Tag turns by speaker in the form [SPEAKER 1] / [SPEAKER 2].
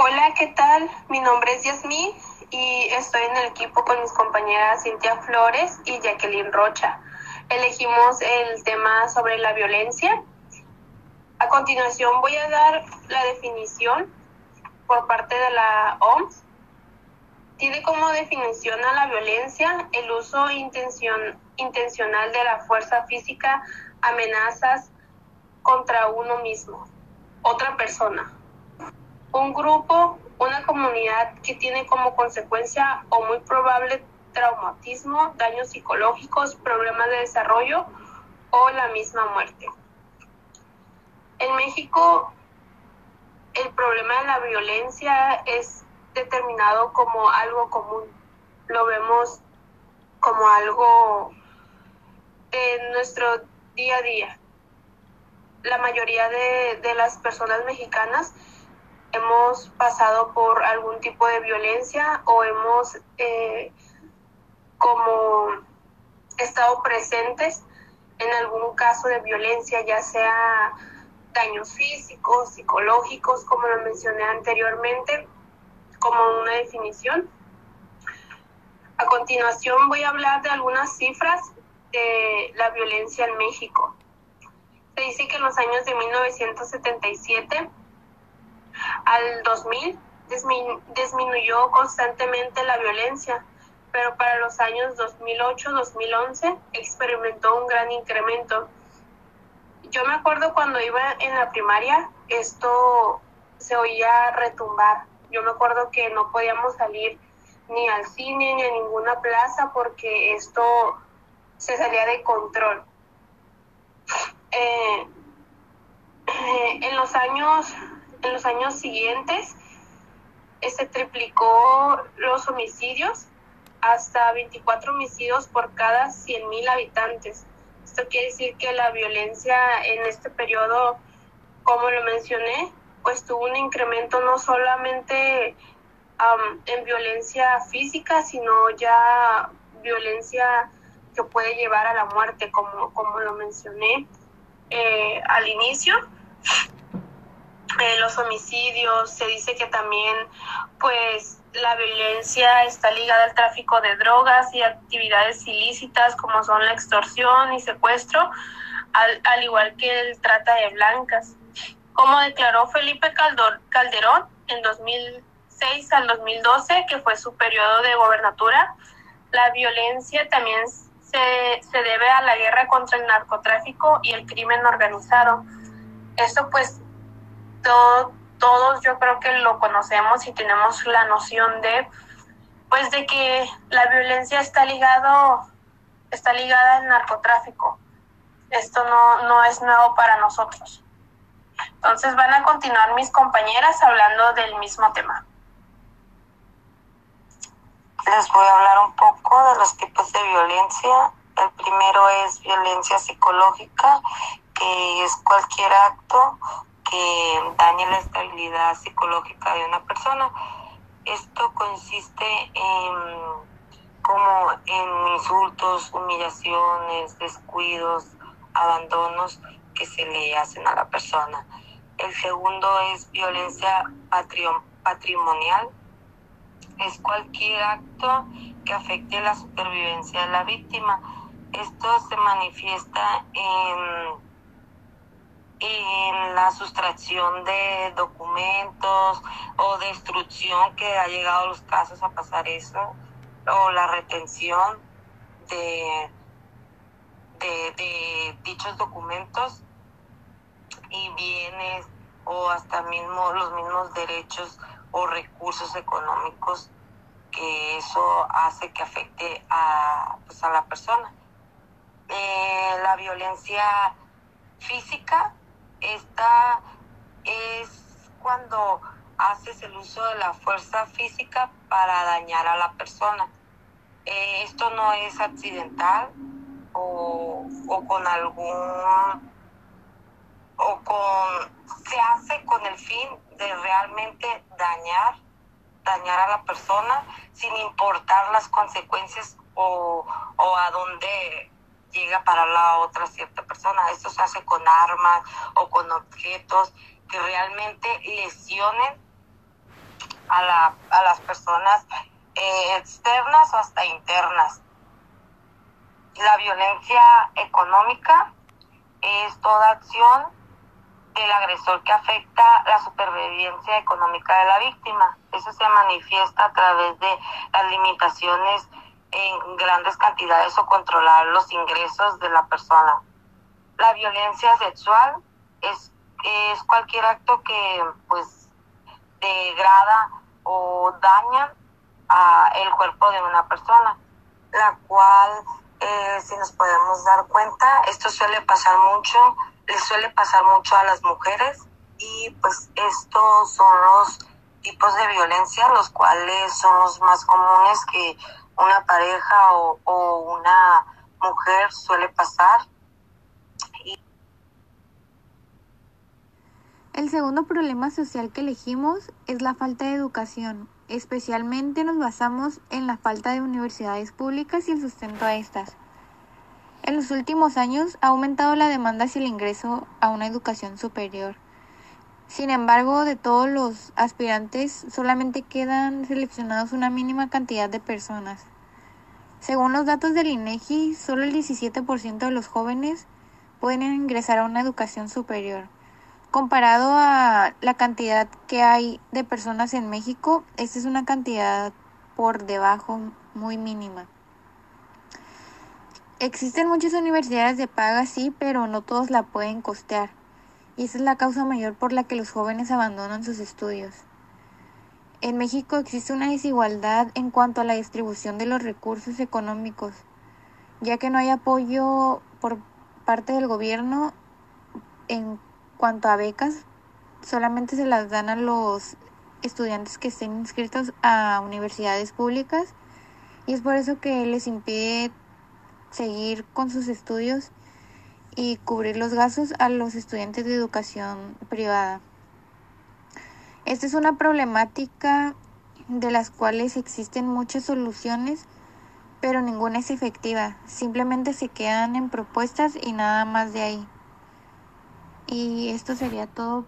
[SPEAKER 1] Hola, ¿qué tal? Mi nombre es Yasmín y estoy en el equipo con mis compañeras Cintia Flores y Jacqueline Rocha. Elegimos el tema sobre la violencia. A continuación voy a dar la definición por parte de la OMS. Tiene como definición a la violencia el uso intención, intencional de la fuerza física, amenazas contra uno mismo, otra persona, un grupo, una comunidad que tiene como consecuencia o muy probable traumatismo, daños psicológicos, problemas de desarrollo o la misma muerte. En México, el problema de la violencia es determinado como algo común. Lo vemos como algo de nuestro día a día. La mayoría de, de las personas mexicanas hemos pasado por algún tipo de violencia o hemos eh, como estado presentes en algún caso de violencia, ya sea daños físicos, psicológicos, como lo mencioné anteriormente, como una definición. A continuación voy a hablar de algunas cifras de la violencia en México. Se dice que en los años de 1977 al 2000 disminuyó constantemente la violencia, pero para los años 2008-2011 experimentó un gran incremento. Yo me acuerdo cuando iba en la primaria, esto se oía retumbar. Yo me acuerdo que no podíamos salir ni al cine ni a ninguna plaza porque esto se salía de control. Eh, en los años en los años siguientes se triplicó los homicidios hasta 24 homicidios por cada 100.000 habitantes. Esto quiere decir que la violencia en este periodo, como lo mencioné, pues tuvo un incremento no solamente en violencia física, sino ya violencia que puede llevar a la muerte, como, como lo mencioné eh, al inicio. Eh, los homicidios, se dice que también pues la violencia está ligada al tráfico de drogas y actividades ilícitas como son la extorsión y secuestro, al, al igual que el trata de blancas. Como declaró Felipe Calderón en 2006 al 2012, que fue su periodo de gobernatura, la violencia también se, se debe a la guerra contra el narcotráfico y el crimen organizado. Esto pues todos yo creo que lo conocemos y tenemos la noción de pues de que la violencia está ligado está ligada al narcotráfico. Esto no, no es nuevo para nosotros. Entonces van a continuar mis compañeras hablando del mismo tema.
[SPEAKER 2] Les voy a hablar un poco de los tipos de violencia. El primero es violencia psicológica, que es cualquier acto que dañe la estabilidad psicológica de una persona. Esto consiste en como en insultos, humillaciones, descuidos, abandonos que se le hacen a la persona. El segundo es violencia patrimonial. Es cualquier acto que afecte la supervivencia de la víctima. Esto se manifiesta en en la sustracción de documentos o destrucción que ha llegado a los casos a pasar eso, o la retención de, de, dichos documentos y bienes o hasta mismo los mismos derechos o recursos económicos que eso hace que afecte a, pues, a la persona. Eh, la violencia física esta es cuando haces el uso de la fuerza física para dañar a la persona. Eh, esto no es accidental o, o con algún o con se hace con el fin de realmente dañar dañar a la persona sin importar las consecuencias o, o a dónde llega para la otra cierta persona. Esto se hace con armas o con objetos que realmente lesionen a, la, a las personas eh, externas o hasta internas. La violencia económica es toda acción del agresor que afecta la supervivencia económica de la víctima. Eso se manifiesta a través de las limitaciones en grandes cantidades o controlar los ingresos de la persona. La violencia sexual es, es cualquier acto que pues degrada o daña a el cuerpo de una persona, la cual eh, si nos podemos dar cuenta, esto suele pasar mucho, le suele pasar mucho a las mujeres y pues estos son los tipos de violencia, los cuales son los más comunes que una pareja o, o una mujer suele pasar.
[SPEAKER 3] El segundo problema social que elegimos es la falta de educación. Especialmente nos basamos en la falta de universidades públicas y el sustento a estas. En los últimos años ha aumentado la demanda hacia el ingreso a una educación superior. Sin embargo, de todos los aspirantes solamente quedan seleccionados una mínima cantidad de personas. Según los datos del INEGI, solo el 17% de los jóvenes pueden ingresar a una educación superior. Comparado a la cantidad que hay de personas en México, esta es una cantidad por debajo muy mínima. Existen muchas universidades de paga, sí, pero no todos la pueden costear. Y esa es la causa mayor por la que los jóvenes abandonan sus estudios. En México existe una desigualdad en cuanto a la distribución de los recursos económicos, ya que no hay apoyo por parte del gobierno en cuanto a becas, solamente se las dan a los estudiantes que estén inscritos a universidades públicas y es por eso que les impide seguir con sus estudios y cubrir los gastos a los estudiantes de educación privada. Esta es una problemática de las cuales existen muchas soluciones, pero ninguna es efectiva. Simplemente se quedan en propuestas y nada más de ahí. Y esto sería todo.